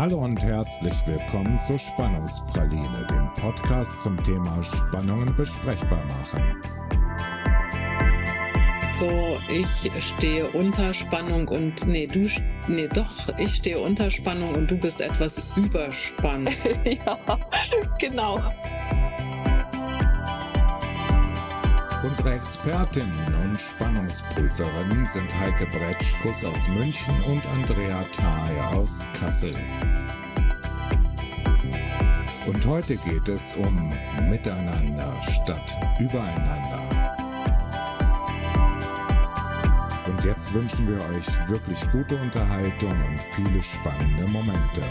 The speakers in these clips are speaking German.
Hallo und herzlich willkommen zur Spannungspraline, dem Podcast zum Thema Spannungen besprechbar machen. So, ich stehe unter Spannung und nee, du nee, doch, ich stehe unter Spannung und du bist etwas überspannt. ja, genau. Unsere Expertinnen und Spannungsprüferinnen sind Heike Bretschkus aus München und Andrea Thayer aus Kassel. Und heute geht es um Miteinander statt Übereinander. Und jetzt wünschen wir euch wirklich gute Unterhaltung und viele spannende Momente.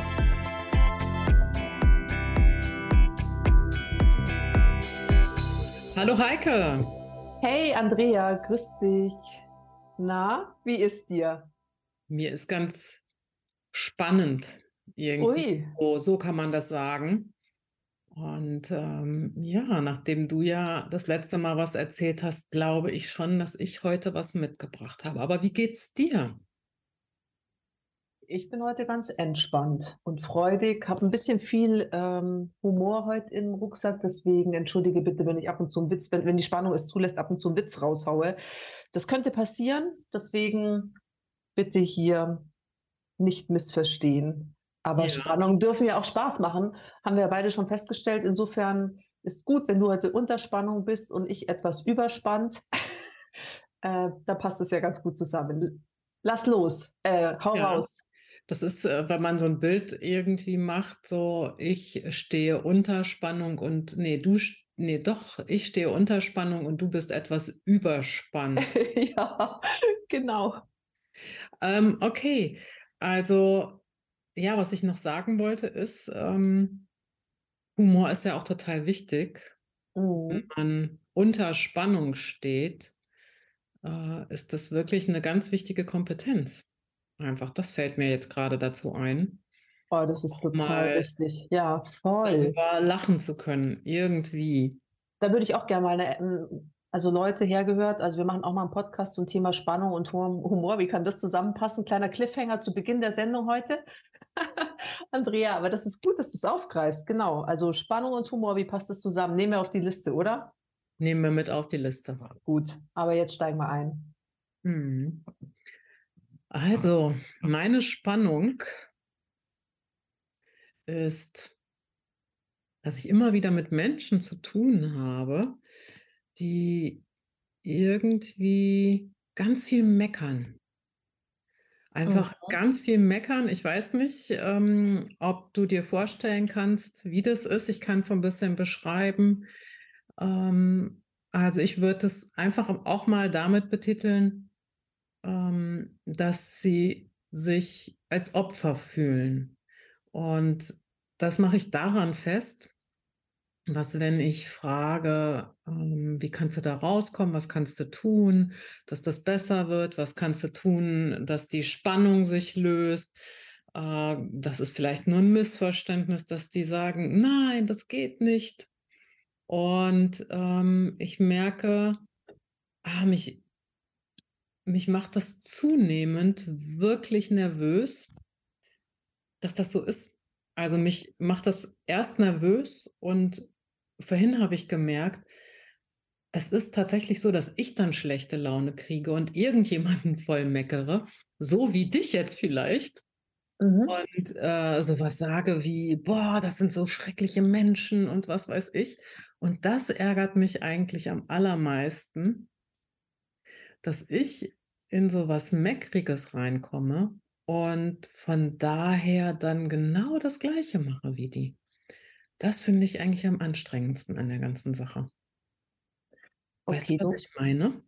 Hallo Heike. Hey Andrea, grüß dich. Na, wie ist dir? Mir ist ganz spannend irgendwie. Ui. So, so kann man das sagen. Und ähm, ja, nachdem du ja das letzte Mal was erzählt hast, glaube ich schon, dass ich heute was mitgebracht habe. Aber wie geht's dir? Ich bin heute ganz entspannt und freudig, habe ein bisschen viel ähm, Humor heute im Rucksack, deswegen entschuldige bitte, wenn ich ab und zu einen Witz, wenn, wenn die Spannung es zulässt, ab und zu einen Witz raushaue. Das könnte passieren, deswegen bitte hier nicht missverstehen. Aber ja. Spannungen dürfen ja auch Spaß machen, haben wir ja beide schon festgestellt. Insofern ist gut, wenn du heute unter Spannung bist und ich etwas überspannt. äh, da passt es ja ganz gut zusammen. Lass los, äh, hau ja. raus. Das ist, äh, wenn man so ein Bild irgendwie macht, so ich stehe unter Spannung und nee, du, nee, doch, ich stehe unter Spannung und du bist etwas überspannt. ja, genau. Ähm, okay, also ja, was ich noch sagen wollte ist, ähm, Humor ist ja auch total wichtig. Mhm. Wenn man unter Spannung steht, äh, ist das wirklich eine ganz wichtige Kompetenz. Einfach, das fällt mir jetzt gerade dazu ein. Oh, das ist total wichtig. Ja, voll. Darüber lachen zu können, irgendwie. Da würde ich auch gerne mal eine, ähm, also Leute hergehört, also wir machen auch mal einen Podcast zum Thema Spannung und Humor. Wie kann das zusammenpassen? Kleiner Cliffhanger zu Beginn der Sendung heute. Andrea, aber das ist gut, dass du es aufgreifst. Genau. Also Spannung und Humor, wie passt das zusammen? Nehmen wir auf die Liste, oder? Nehmen wir mit auf die Liste. Gut, aber jetzt steigen wir ein. Hm. Also, meine Spannung ist, dass ich immer wieder mit Menschen zu tun habe, die irgendwie ganz viel meckern. Einfach mhm. ganz viel meckern. Ich weiß nicht, ähm, ob du dir vorstellen kannst, wie das ist. Ich kann es so ein bisschen beschreiben. Ähm, also ich würde es einfach auch mal damit betiteln, ähm, dass sie sich als Opfer fühlen. Und das mache ich daran fest, dass wenn ich frage, ähm, wie kannst du da rauskommen, was kannst du tun, dass das besser wird, was kannst du tun, dass die Spannung sich löst, äh, das ist vielleicht nur ein Missverständnis, dass die sagen, nein, das geht nicht. Und ähm, ich merke, ah, mich mich macht das zunehmend wirklich nervös, dass das so ist. Also mich macht das erst nervös und vorhin habe ich gemerkt, es ist tatsächlich so, dass ich dann schlechte Laune kriege und irgendjemanden voll meckere, so wie dich jetzt vielleicht. Mhm. Und äh, sowas sage wie, boah, das sind so schreckliche Menschen und was weiß ich. Und das ärgert mich eigentlich am allermeisten, dass ich in so was Meckriges reinkomme und von daher dann genau das Gleiche mache wie die. Das finde ich eigentlich am anstrengendsten an der ganzen Sache. Weißt du, was ich meine?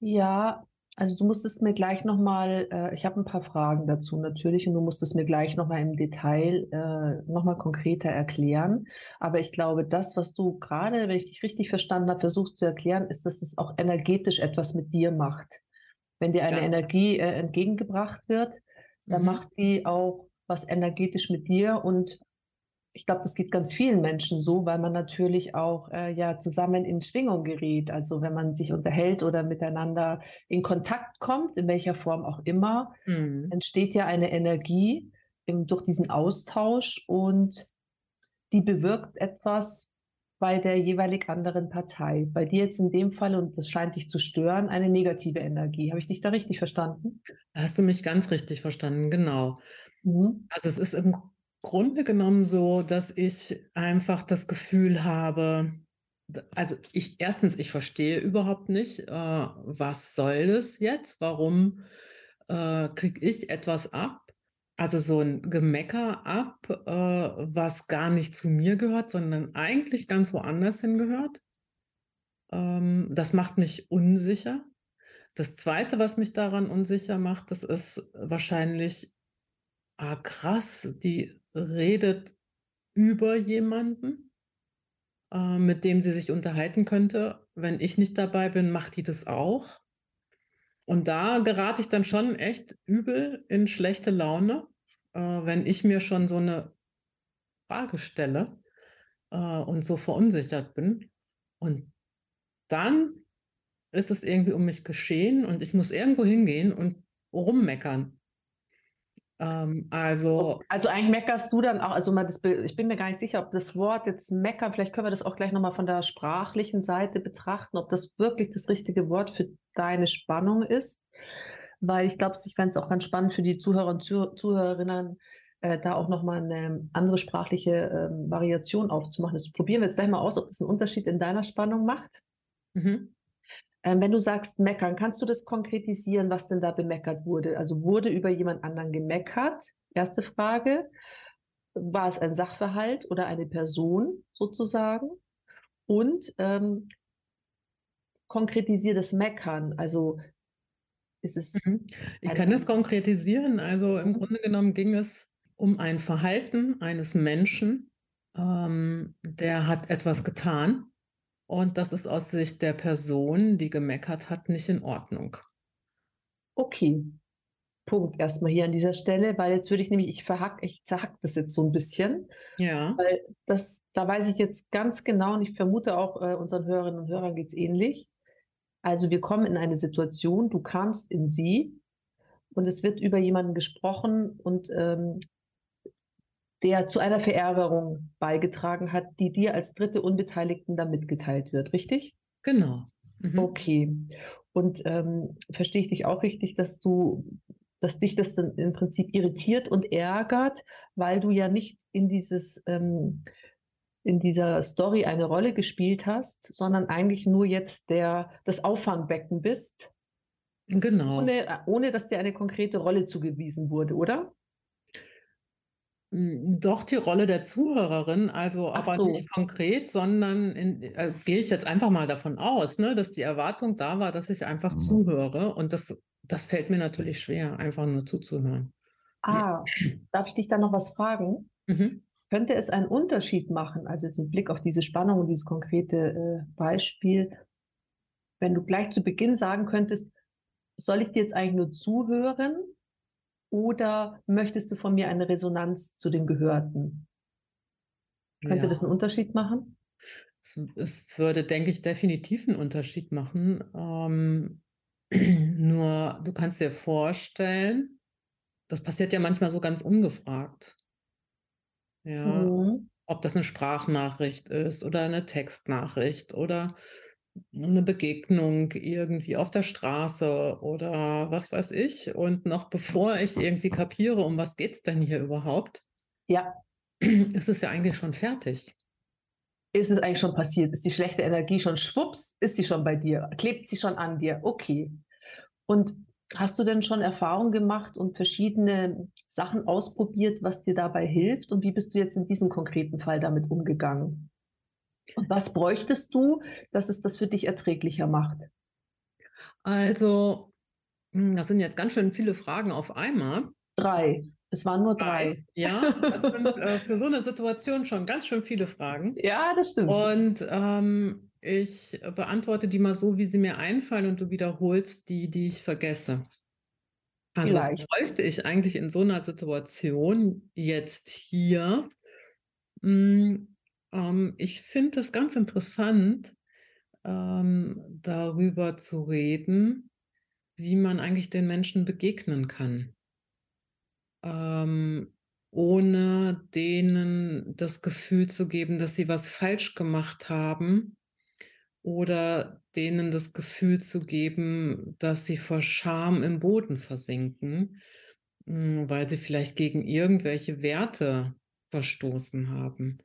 Ja, also du musstest mir gleich nochmal, äh, ich habe ein paar Fragen dazu natürlich und du musstest mir gleich nochmal im Detail äh, nochmal konkreter erklären. Aber ich glaube, das, was du gerade, wenn ich dich richtig verstanden habe, versuchst zu erklären, ist, dass es auch energetisch etwas mit dir macht. Wenn dir eine ja. Energie äh, entgegengebracht wird, dann mhm. macht die auch was energetisch mit dir und ich glaube, das geht ganz vielen Menschen so, weil man natürlich auch äh, ja zusammen in Schwingung gerät. Also wenn man sich unterhält oder miteinander in Kontakt kommt, in welcher Form auch immer, mhm. entsteht ja eine Energie, durch diesen Austausch und die bewirkt etwas bei der jeweilig anderen Partei. Bei dir jetzt in dem Fall, und das scheint dich zu stören, eine negative Energie. Habe ich dich da richtig verstanden? Da hast du mich ganz richtig verstanden, genau. Mhm. Also es ist im Grunde genommen so, dass ich einfach das Gefühl habe, also ich erstens, ich verstehe überhaupt nicht, äh, was soll das jetzt? Warum äh, kriege ich etwas ab? Also so ein Gemecker ab, äh, was gar nicht zu mir gehört, sondern eigentlich ganz woanders hingehört. Ähm, das macht mich unsicher. Das Zweite, was mich daran unsicher macht, das ist wahrscheinlich, ah krass, die redet über jemanden, äh, mit dem sie sich unterhalten könnte. Wenn ich nicht dabei bin, macht die das auch. Und da gerate ich dann schon echt übel in schlechte Laune, äh, wenn ich mir schon so eine Frage stelle äh, und so verunsichert bin. Und dann ist es irgendwie um mich geschehen und ich muss irgendwo hingehen und rummeckern. Ähm, also, also eigentlich meckerst du dann auch, also mal das, ich bin mir gar nicht sicher, ob das Wort jetzt meckern, vielleicht können wir das auch gleich nochmal von der sprachlichen Seite betrachten, ob das wirklich das richtige Wort für deine Spannung ist. Weil ich glaube, ich fände es auch ganz spannend für die Zuhörer und Zuhörerinnen, äh, da auch nochmal eine andere sprachliche äh, Variation aufzumachen. Das probieren wir jetzt gleich mal aus, ob das einen Unterschied in deiner Spannung macht. Mhm. Ähm, wenn du sagst meckern, kannst du das konkretisieren, was denn da bemeckert wurde? Also wurde über jemand anderen gemeckert? Erste Frage. War es ein Sachverhalt oder eine Person sozusagen? Und ähm, konkretisier das Meckern. Also ist es. Mhm. Ich kann das konkretisieren. Also im Grunde genommen ging es um ein Verhalten eines Menschen, ähm, der hat etwas getan und das ist aus Sicht der Person, die gemeckert hat, nicht in Ordnung. Okay. Punkt erstmal hier an dieser Stelle, weil jetzt würde ich nämlich, ich verhack, ich zerhack das jetzt so ein bisschen. Ja. Weil das, da weiß ich jetzt ganz genau und ich vermute auch äh, unseren Hörerinnen und Hörern geht es ähnlich. Also wir kommen in eine Situation, du kamst in sie und es wird über jemanden gesprochen und ähm, der zu einer Verärgerung beigetragen hat, die dir als dritte Unbeteiligten dann mitgeteilt wird, richtig? Genau. Mhm. Okay. Und ähm, verstehe ich dich auch richtig, dass du, dass dich das dann im Prinzip irritiert und ärgert, weil du ja nicht in dieses ähm, in dieser Story eine Rolle gespielt hast, sondern eigentlich nur jetzt der das Auffangbecken bist. Genau. Ohne, ohne dass dir eine konkrete Rolle zugewiesen wurde, oder? Hm, doch die Rolle der Zuhörerin, also Ach aber so. nicht konkret, sondern in, äh, gehe ich jetzt einfach mal davon aus, ne, dass die Erwartung da war, dass ich einfach mhm. zuhöre. Und das, das fällt mir natürlich schwer, einfach nur zuzuhören. Ah, darf ich dich dann noch was fragen? Mhm. Könnte es einen Unterschied machen, also jetzt mit Blick auf diese Spannung und dieses konkrete äh, Beispiel, wenn du gleich zu Beginn sagen könntest, soll ich dir jetzt eigentlich nur zuhören oder möchtest du von mir eine Resonanz zu dem Gehörten? Könnte ja. das einen Unterschied machen? Es, es, würde, denke ich, definitiv einen Unterschied machen. Ähm, nur du kannst dir vorstellen, das passiert ja manchmal so ganz ungefragt. Ja, mhm. ob das eine Sprachnachricht ist oder eine Textnachricht oder eine Begegnung irgendwie auf der Straße oder was weiß ich. Und noch bevor ich irgendwie kapiere, um was geht es denn hier überhaupt, ja. ist es ja eigentlich schon fertig. Ist es eigentlich schon passiert? Ist die schlechte Energie schon schwupps? Ist sie schon bei dir? Klebt sie schon an dir? Okay. Und hast du denn schon Erfahrungen gemacht und verschiedene Sachen ausprobiert, was dir dabei hilft? Und wie bist du jetzt in diesem konkreten Fall damit umgegangen? Und was bräuchtest du, dass es das für dich erträglicher macht? Also, hm, das sind jetzt ganz schön viele Fragen auf einmal. Drei. Es waren nur drei. Ja, das sind äh, für so eine Situation schon ganz schön viele Fragen. Ja, das stimmt. Und ähm, ich beantworte die mal so, wie sie mir einfallen und du wiederholst die, die ich vergesse. Also Vielleicht. was bräuchte ich eigentlich in so einer Situation jetzt hier? Hm, ähm, ich finde es ganz interessant, ähm, darüber zu reden, wie man eigentlich den Menschen begegnen kann. Ähm, ohne denen das Gefühl zu geben, dass sie was falsch gemacht haben oder denen das Gefühl zu geben, dass sie vor Scham im Boden versinken, hm, weil sie vielleicht gegen irgendwelche Werte verstoßen haben.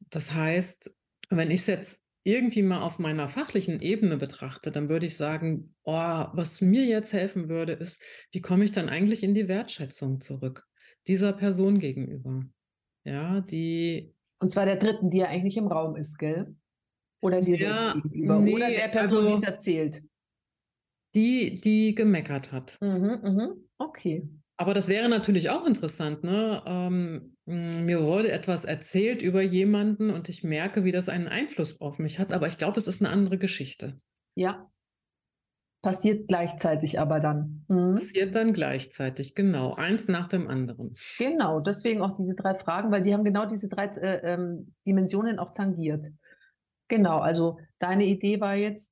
Das heißt, wenn ich es jetzt irgendwie mal auf meiner fachlichen Ebene betrachte, dann würde ich sagen, oh, was mir jetzt helfen würde, ist, wie komme ich dann eigentlich in die Wertschätzung zurück dieser Person gegenüber? Ja, die Und zwar der dritten, die ja eigentlich im Raum ist, gell? Oder dir Ja, selbst gegenüber ne, oder der Person, die also es erzählt? die, die gemeckert hat. Mhm, mhm. Okay. Aber das wäre natürlich auch interessant, ne? Ähm, hm, mir wurde etwas erzählt über jemanden und ich merke, wie das einen Einfluss auf mich hat, aber ich glaube, es ist eine andere Geschichte. Ja. Passiert gleichzeitig aber dann. Mhm. Passiert dann gleichzeitig, genau, eins nach dem anderen. Genau, deswegen auch diese drei Fragen, weil die haben genau diese drei äh, ähm, Dimensionen auch tangiert. Genau, also deine Idee war jetzt,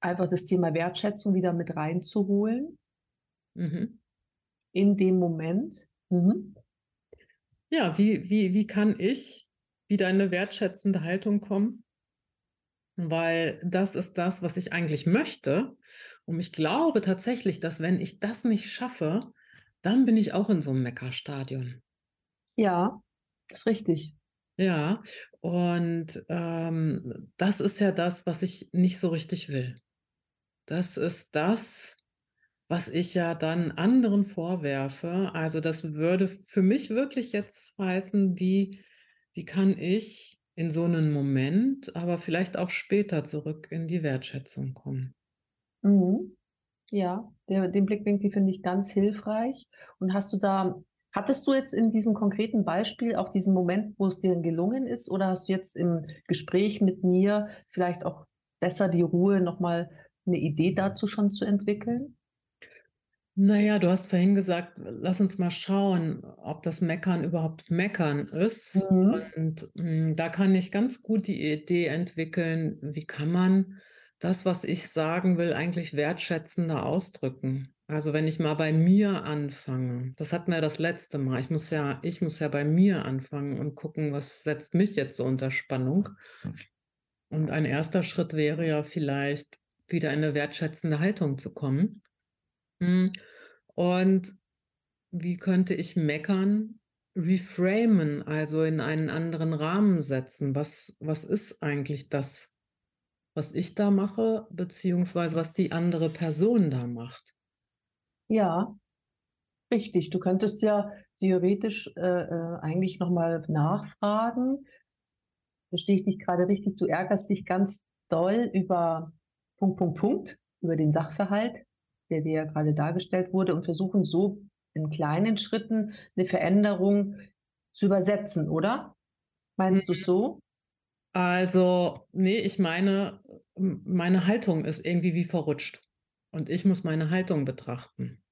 einfach das Thema Wertschätzung wieder mit reinzuholen Mhm. In dem Moment. Mhm. Ja, wie, wie, wie kann ich wieder in eine wertschätzende Haltung kommen? Weil das ist das, was ich eigentlich möchte. Und ich glaube tatsächlich, dass wenn ich das nicht schaffe, dann bin ich auch in so einem Meckerstadion. Ja, ist richtig. Ja, und ähm, das ist ja das, was ich nicht so richtig will. Das ist das, was ich ja dann anderen vorwerfe. Also das würde für mich wirklich jetzt heißen, wie, wie kann ich in so einen Moment, aber vielleicht auch später zurück in die Wertschätzung kommen. Mhm. Ja, der, den Blickwinkel finde ich ganz hilfreich. Und hast du da, hattest du jetzt in diesem konkreten Beispiel auch diesen Moment, wo es dir gelungen ist, oder hast du jetzt im Gespräch mit mir vielleicht auch besser die Ruhe, nochmal eine Idee dazu schon zu entwickeln? Naja, du hast vorhin gesagt, lass uns mal schauen, ob das Meckern überhaupt Meckern ist. Mhm. Und mm, da kann ich ganz gut die Idee entwickeln, wie kann man das, was ich sagen will, eigentlich wertschätzender ausdrücken. Also wenn ich mal bei mir anfange, das hatten wir das letzte Mal, ich muss ja, ich muss ja bei mir anfangen und gucken, was setzt mich jetzt so unter Spannung. Und ein erster Schritt wäre ja vielleicht, wieder in eine wertschätzende Haltung zu kommen. Und wie könnte ich meckern reframen, also in einen anderen Rahmen setzen? Was, was ist eigentlich das, was ich da mache, beziehungsweise was die andere Person da macht? Ja, richtig. Du könntest ja theoretisch äh, äh, eigentlich nochmal nachfragen. Verstehe ich dich gerade richtig? Du ärgerst dich ganz doll über Punkt, Punkt, Punkt, über den Sachverhalt, der dir ja gerade dargestellt wurde und versuchen so in kleinen Schritten eine Veränderung zu übersetzen, oder? Meinst du Mhm. so? Also, nee, ich meine, meine Haltung ist irgendwie wie verrutscht. Und ich muss meine Haltung betrachten.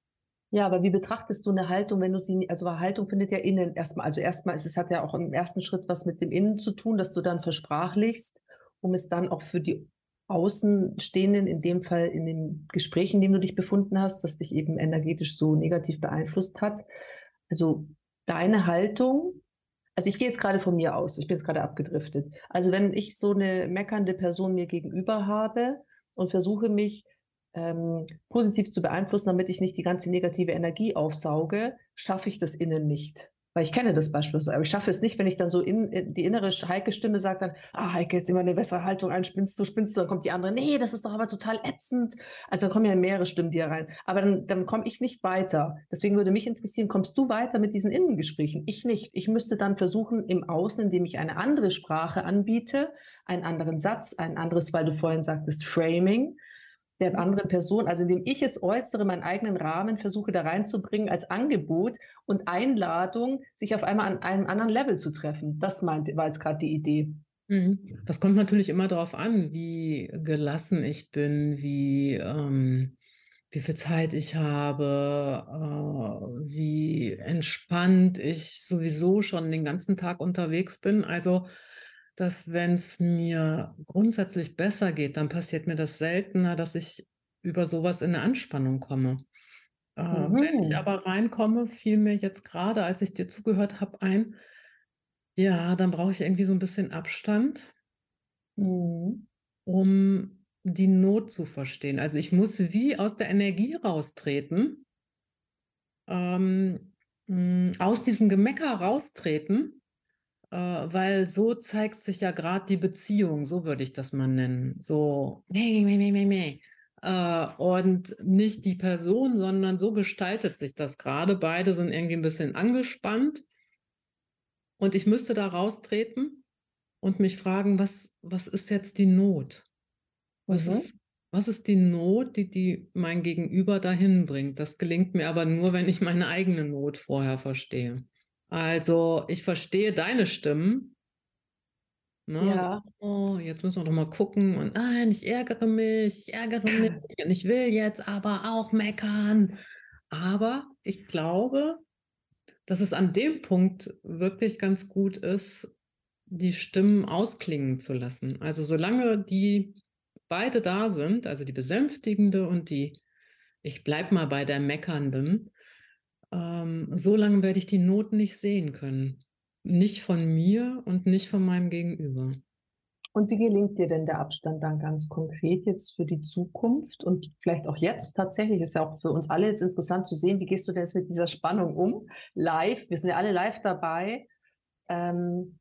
Ja, aber wie betrachtest du eine Haltung, wenn du sie, also Haltung findet ja innen erstmal, also erstmal ist es hat ja auch im ersten Schritt was mit dem Innen zu tun, dass du dann versprachlichst, um es dann auch für die Außenstehenden, in dem Fall in dem Gespräch, in dem du dich befunden hast, das dich eben energetisch so negativ beeinflusst hat. Also deine Haltung, also ich gehe jetzt gerade von mir aus, ich bin jetzt gerade abgedriftet. Also wenn ich so eine meckernde Person mir gegenüber habe und versuche mich ähm, positiv zu beeinflussen, damit ich nicht die ganze negative Energie aufsauge, schaffe ich das innen nicht. Weil ich kenne das beispielsweise, aber ich schaffe es nicht, wenn ich dann so in, in die innere Heike-Stimme sagt dann, ah, Heike, jetzt immer eine bessere Haltung ein, spinnst du, spinnst du, dann kommt die andere, nee, das ist doch aber total ätzend. Also dann kommen ja mehrere Stimmen dir rein. Aber dann, dann komme ich nicht weiter. Deswegen würde mich interessieren, kommst du weiter mit diesen Innengesprächen? Ich nicht. Ich müsste dann versuchen, im Außen, indem ich eine andere Sprache anbiete, einen anderen Satz, ein anderes, weil du vorhin sagtest, Framing, der anderen Person, also indem ich es äußere, meinen eigenen Rahmen versuche da reinzubringen als Angebot und Einladung, sich auf einmal an einem anderen Level zu treffen. Das meint, war jetzt gerade die Idee. Mhm. Das kommt natürlich immer darauf an, wie gelassen ich bin, wie, ähm, wie viel Zeit ich habe, äh, wie entspannt ich sowieso schon den ganzen Tag unterwegs bin. Also, dass wenn es mir grundsätzlich besser geht, dann passiert mir das seltener, dass ich über sowas in eine Anspannung komme. Äh, wenn ich Mhm. aber reinkomme, fiel mir jetzt gerade, als ich dir zugehört habe, ein, ja, dann brauche ich irgendwie so ein bisschen Abstand, Mhm. um die Not zu verstehen. Also, ich muss wie aus der Energie raustreten, ähm, hm, aus diesem Gemecker raustreten, weil so zeigt sich ja gerade die Beziehung, so würde ich das mal nennen. So, meh, meh, meh, meh. Äh, und nicht die Person, sondern so gestaltet sich das gerade. Beide sind irgendwie ein bisschen angespannt und ich müsste da raustreten und mich fragen: „Was was ist jetzt die Not? Was Mhm. ist was ist die Not, die die mein Gegenüber dahin bringt?“ Das gelingt mir aber nur, wenn ich meine eigene Not vorher verstehe. Also, ich verstehe deine Stimmen, ne, so: Ja. „Oh, jetzt müssen wir doch mal gucken und nein, ich ärgere mich, ich ärgere mich und ich will jetzt aber auch meckern.“ Aber ich glaube, dass es an dem Punkt wirklich ganz gut ist, die Stimmen ausklingen zu lassen. Also, solange die beide da sind, also die Besänftigende und die ich bleibe mal bei der Meckernden, ähm, so lange werde ich die Not nicht sehen können. Nicht von mir und nicht von meinem Gegenüber. Und wie gelingt dir denn der Abstand dann ganz konkret jetzt für die Zukunft und vielleicht auch jetzt tatsächlich? Ist ja auch für uns alle jetzt interessant zu sehen, wie gehst du denn jetzt mit dieser Spannung um? Live, wir sind ja alle live dabei. Ähm,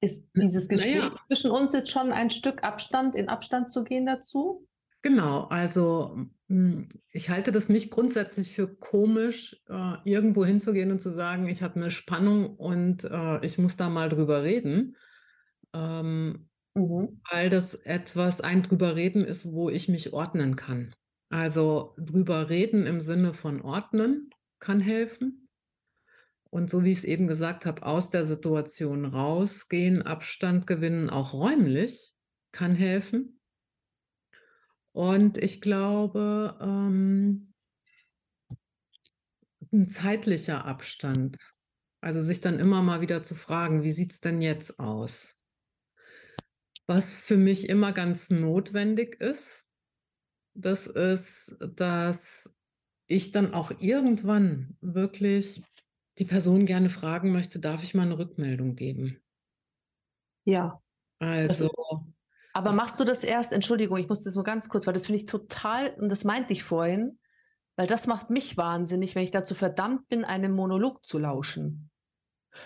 ist dieses Gespräch ja. zwischen uns jetzt schon ein Stück Abstand, in Abstand zu gehen dazu? Genau, also, hm, ich halte das nicht grundsätzlich für komisch, äh, irgendwo hinzugehen und zu sagen: „Ich habe 'ne Spannung und, äh, ich muss da mal drüber reden.“ Ähm, Mhm. weil das etwas ein drüber reden ist, wo ich mich ordnen kann. Also, drüber reden im Sinne von ordnen kann helfen. Und so wie ich's eben gesagt habe, aus der Situation rausgehen, Abstand gewinnen, auch räumlich, kann helfen. Und ich glaube, ähm 'n zeitlicher Abstand. Also, sich dann immer mal wieder zu fragen: „Wie sieht's denn jetzt aus?“ Was für mich immer ganz notwendig ist, das ist, dass ich dann auch irgendwann wirklich die Person gerne fragen möchte: „Darf ich mal 'ne Rückmeldung geben?“ Ja, Also, ist aber das machst du das erst Entschuldigung, ich muss das nur ganz kurz, weil das finde ich total und das meinte ich vorhin, weil das macht mich wahnsinnig, wenn ich dazu verdammt bin, einem Monolog zu lauschen.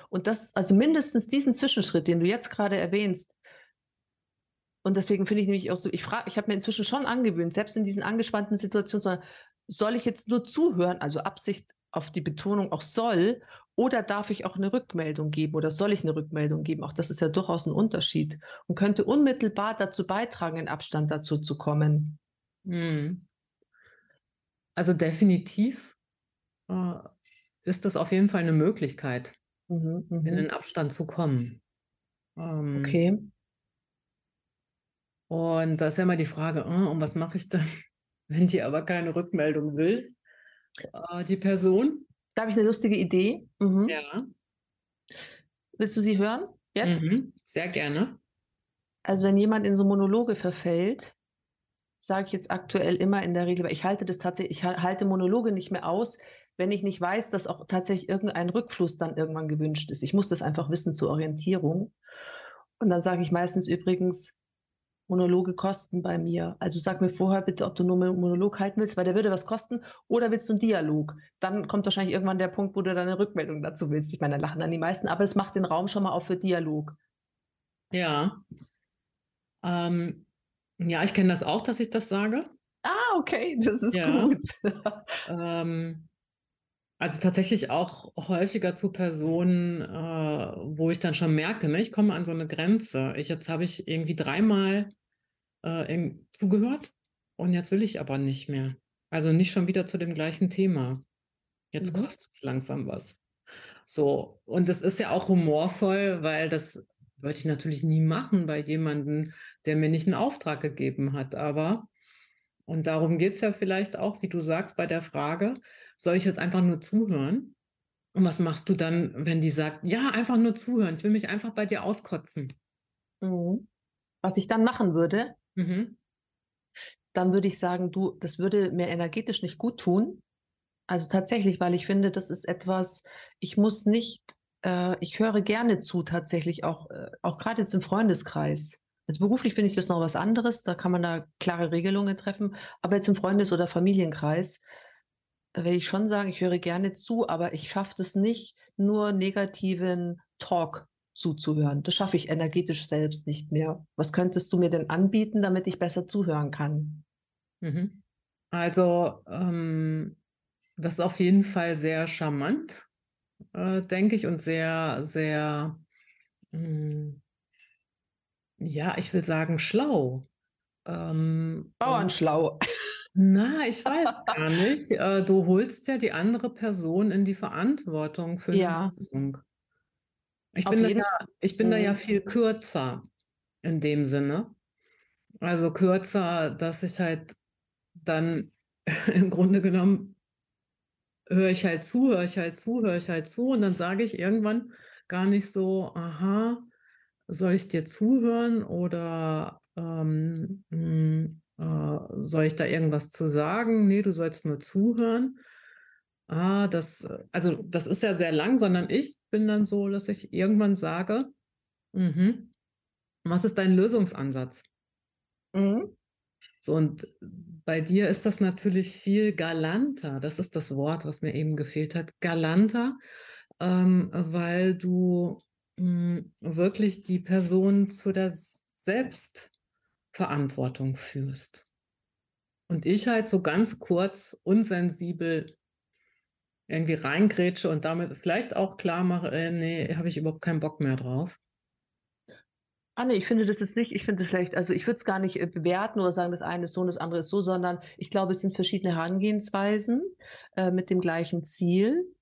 Und das also mindestens diesen Zwischenschritt, den du jetzt grade erwähnst und deswegen finde ich nämlich auch so ich frage ich habe mir inzwischen schon angewöhnt, selbst in diesen angespannten Situationen „Soll ich jetzt nur zuhören?“ Also, Absicht auf die Betonung auch soll oder darf ich auch 'ne Rückmeldung geben oder soll ich 'ne Rückmeldung geben? Auch das ist ja durchaus 'n Unterschied und könnte unmittelbar dazu beitragen, in Abstand dazu zu kommen. Mhm. Also, definitiv, äh, ist das auf jeden Fall 'ne Möglichkeit, Mhm, in mhm. 'nen Abstand zu kommen. Ähm Okay. und da ist ja immer die Frage: „Äh, und was mache ich dann, wenn die aber keine Rückmeldung will, äh, die Person?“ Da habe ich 'ne lustige Idee. Mhm. Ja. Willst du sie hören? Jetzt? Mhm, sehr gerne. Also, wenn jemand in so Monologe verfällt, sage ich jetzt aktuell immer in der Regel weil ich halte das tatsächlich ich ha halte Monologe nicht mehr aus, wenn ich nicht weiß, dass auch tatsächlich irgendein Rückfluss dann irgendwann gewünscht ist. Ich muss das einfach wissen zur Orientierung. Und dann sage ich meistens übrigens: „Monologe kosten bei mir. Also, sag mir vorher bitte, ob du nur 'n Monolog halten willst, weil der würde was kosten, oder willst du 'n Dialog?“ Dann kommt wahrscheinlich irgendwann der Punkt, wo du dann 'ne Rückmeldung dazu willst. Ich meine, da lachen dann die meisten, aber es macht den Raum schon mal auf für Dialog. Ja. Ähm, ja, ich kenne das auch, dass ich das sage. Ah, okay, das ist Ja. gut. Ähm, also, tatsächlich auch häufiger zu Personen, äh, wo ich dann schon merke, ne, ich komme an so 'ne Grenze. Ich jetzt habe ich irgendwie dreimal, äh, eben zugehört und jetzt will ich aber nicht mehr. Also, nicht schon wieder zu dem gleichen Thema. Jetzt Mhm. kostet's langsam was. So, und das ist ja auch humorvoll, weil das würde ich natürlich nie machen bei jemandem, der mir nicht 'n Auftrag gegeben hat, aber und darum geht's ja vielleicht auch, wie du sagst, bei der Frage: „Soll ich jetzt einfach nur zuhören?“ Und was machst du dann, wenn die sagt: „Ja, einfach nur zuhören. Ich will mich einfach bei dir auskotzen.“ Mhm. Was ich dann machen würde Mhm. dann würde ich sagen: „Du, das würde mir energetisch nicht guttun.“ Also tatsächlich, weil ich finde, das ist etwas, ich muss nicht, äh, ich höre gerne zu, tatsächlich auch, äh, auch gerade jetzt im Freundeskreis. Also beruflich finde ich das noch was anderes, da kann man da klare Regelungen treffen, aber jetzt im Freundes- oder Familienkreis äh, will ich schon sagen, ich höre gerne zu, aber ich schaffe das nicht, nur negativen Talk zuzuhören. Das schaffe ich energetisch selbst nicht mehr. Was könntest du mir denn anbieten, damit ich besser zuhören kann? Mhm. Also, ähm, das ist auf jeden Fall sehr charmant, äh, denke ich, und sehr, sehr, hm, ja, ich will sagen, schlau. Ähm, Bauernschlau. Na, ich weiß gar nicht. Äh, du holst ja die andere Person in die Verantwortung für ja. eine Lösung. Ich bin, da ja, ich bin da ja viel kürzer in dem Sinne. Also kürzer, dass ich halt dann im Grunde genommen höre ich halt zu, höre ich halt zu, höre ich halt zu und dann sage ich irgendwann gar nicht so, aha, soll ich dir zuhören oder ähm, hm, äh, soll ich da irgendwas zu sagen? Nee, du sollst nur zuhören. Ah, das, also das ist ja sehr lang, sondern ich bin dann so, dass ich irgendwann sage, mhm, was ist dein Lösungsansatz? Mhm. So, und bei dir ist das natürlich viel galanter. Das ist das Wort, was mir eben gefehlt hat. Galanter, ähm, weil du mh, hm, wirklich die Person zu der Selbstverantwortung führst. Und ich halt so ganz kurz, unsensibel irgendwie reingrätsche und damit vielleicht auch klar mache, äh, nee, habe ich überhaupt keinen Bock mehr drauf. Ah, nee, ich finde das ist nicht, ich finde es vielleicht, also ich würde es gar nicht äh, bewerten oder sagen, das eine ist so und das andere ist so, sondern ich glaube, es sind verschiedene Herangehensweisen äh, mit dem gleichen Ziel.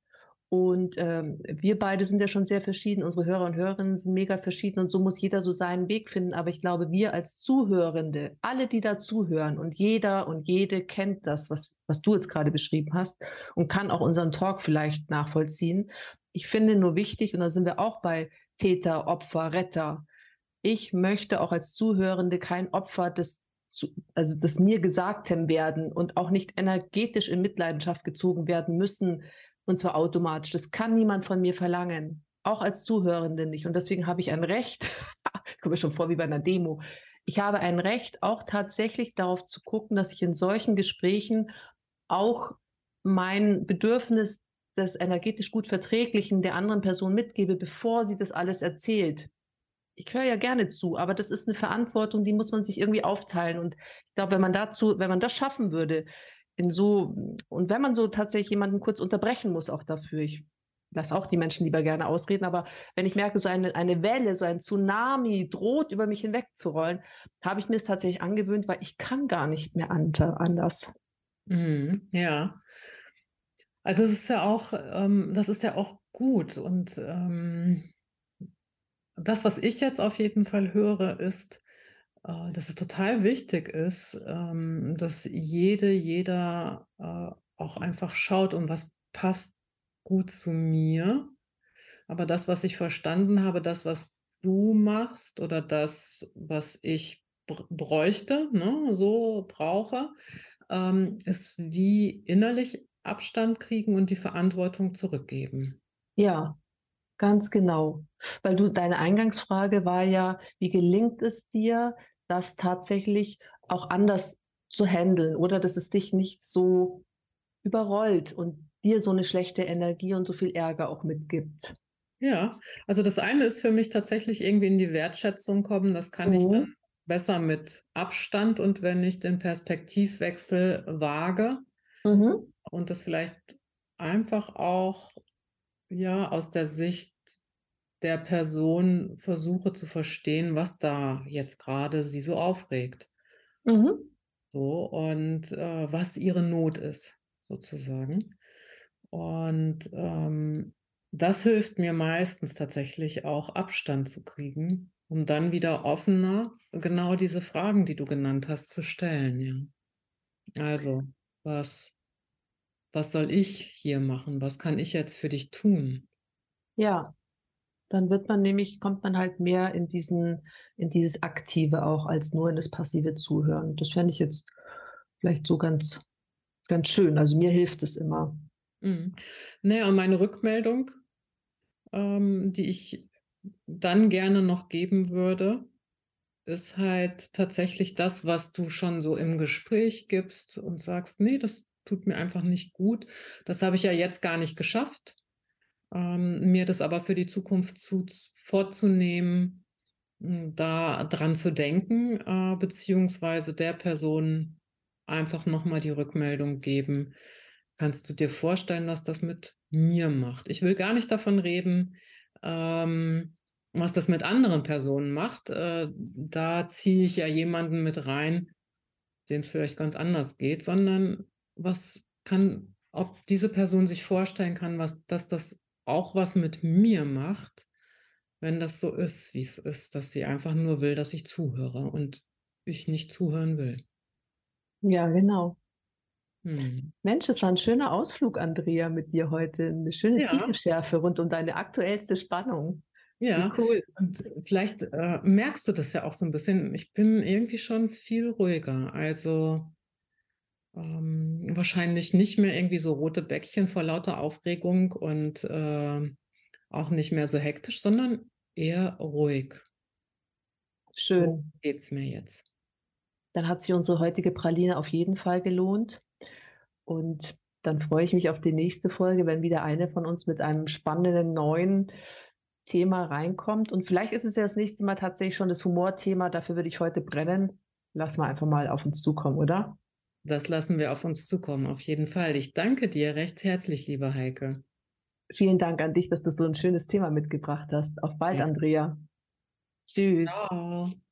Und ähm, wir beide sind ja schon sehr verschieden, unsere Hörer und Hörerinnen sind mega verschieden und so muss jeder so seinen Weg finden. Aber ich glaube, wir als Zuhörende, alle, die da zuhören und jeder und jede kennt das, was, was du jetzt gerade beschrieben hast und kann auch unseren Talk vielleicht nachvollziehen. Ich finde nur wichtig, und da sind wir auch bei Täter, Opfer, Retter. Ich möchte auch als Zuhörende kein Opfer des also des mir Gesagtem werden und auch nicht energetisch in Mitleidenschaft gezogen werden müssen, und zwar automatisch. Das kann niemand von mir verlangen. Auch als Zuhörende nicht. Und deswegen habe ich ein Recht, ich komme mir schon vor wie bei einer Demo, ich habe ein Recht, auch tatsächlich darauf zu gucken, dass ich in solchen Gesprächen auch mein Bedürfnis des energetisch gut Verträglichen der anderen Person mitgebe, bevor sie das alles erzählt. Ich höre ja gerne zu, aber das ist eine Verantwortung, die muss man sich irgendwie aufteilen. Und ich glaube, wenn man dazu, wenn man das schaffen würde, in so, und wenn man so tatsächlich jemanden kurz unterbrechen muss, auch dafür, ich lasse auch die Menschen lieber gerne ausreden, aber wenn ich merke, so eine, eine Welle, so ein Tsunami droht über mich hinwegzurollen, habe ich mir es tatsächlich angewöhnt, weil ich kann gar nicht mehr anders. Mhm, ja. Also es ist ja auch, ähm, das ist ja auch gut. Und ähm, das, was ich jetzt auf jeden Fall höre, ist, äh, dass es total wichtig ist, ähm, dass jede, jeder äh, auch einfach schaut, um was passt gut zu mir. Aber das, was ich verstanden habe, das, was du machst oder das, was ich bräuchte, ne, so brauche, ähm, ist wie innerlich Abstand kriegen und die Verantwortung zurückgeben. Ja, ganz genau. Weil du, deine Eingangsfrage war ja, wie gelingt es dir, das tatsächlich auch anders zu handeln oder dass es dich nicht so überrollt und dir so eine schlechte Energie und so viel Ärger auch mitgibt. Ja, also das eine ist für mich tatsächlich irgendwie in die Wertschätzung kommen. Das kann mhm. ich dann besser mit Abstand und wenn ich den Perspektivwechsel wage mhm. und das vielleicht einfach auch ja aus der Sicht der Person versuche zu verstehen, was da jetzt gerade sie so aufregt. Mhm. So, und äh, was ihre Not ist, sozusagen. Und ähm, das hilft mir meistens tatsächlich auch Abstand zu kriegen, um dann wieder offener genau diese Fragen, die du genannt hast, zu stellen. Ja. Also, was, was soll ich hier machen? Was kann ich jetzt für dich tun? Ja, dann wird man nämlich, kommt man halt mehr in diesen, in dieses Aktive auch als nur in das passive Zuhören. Das fände ich jetzt vielleicht so ganz, ganz schön. Also mir hilft es immer. Mhm. Na ja, und meine Rückmeldung, ähm, die ich dann gerne noch geben würde, ist halt tatsächlich das, was du schon so im Gespräch gibst und sagst: „Ne, das tut mir einfach nicht gut. Das habe ich ja jetzt gar nicht geschafft, ähm, mir das aber für die Zukunft zu vorzunehmen, hm, da dran zu denken, äh, beziehungsweise der Person einfach noch mal die Rückmeldung geben: „Kannst du dir vorstellen, was das mit mir macht?“ Ich will gar nicht davon reden, ähm, was das mit anderen Personen macht. Äh, da ziehe ich ja jemanden mit rein, dem's vielleicht ganz anders geht, sondern was kann ob diese Person sich vorstellen kann, was dass das auch was mit mir macht, wenn das so ist, wie's ist, dass sie einfach nur will, dass ich zuhöre und ich nicht zuhören will. Ja, genau. Mhm. Mensch, es war 'n schöner Ausflug, Andrea, mit dir heute. 'Ne schöne Ja. Tiefenschärfe rund um deine aktuellste Spannung. Wie Ja, cool. und vielleicht, äh, merkst du das ja auch so 'n bisschen. Ich bin irgendwie schon viel ruhiger. Also ähm, wahrscheinlich nicht mehr irgendwie so rote Bäckchen vor lauter Aufregung und, ähm, auch nicht mehr so hektisch, sondern eher ruhig. So Schön. geht's mir jetzt. Dann hat sich unsere heutige Praline auf jeden Fall gelohnt. Und dann freue ich mich auf die nächste Folge, wenn wieder eine von uns mit einem spannenden neuen Thema reinkommt. Und vielleicht ist es ja das nächste Mal tatsächlich schon das Humorthema, dafür würde ich heute brennen. Lassen wir einfach mal auf uns zukommen, oder? Das lassen wir auf uns zukommen, auf jeden Fall. Ich danke dir recht herzlich, liebe Heike. Vielen Dank an dich, dass du so 'n schönes Thema mitgebracht hast. Auf bald, Ja. Andrea. Tschüss. Tschau.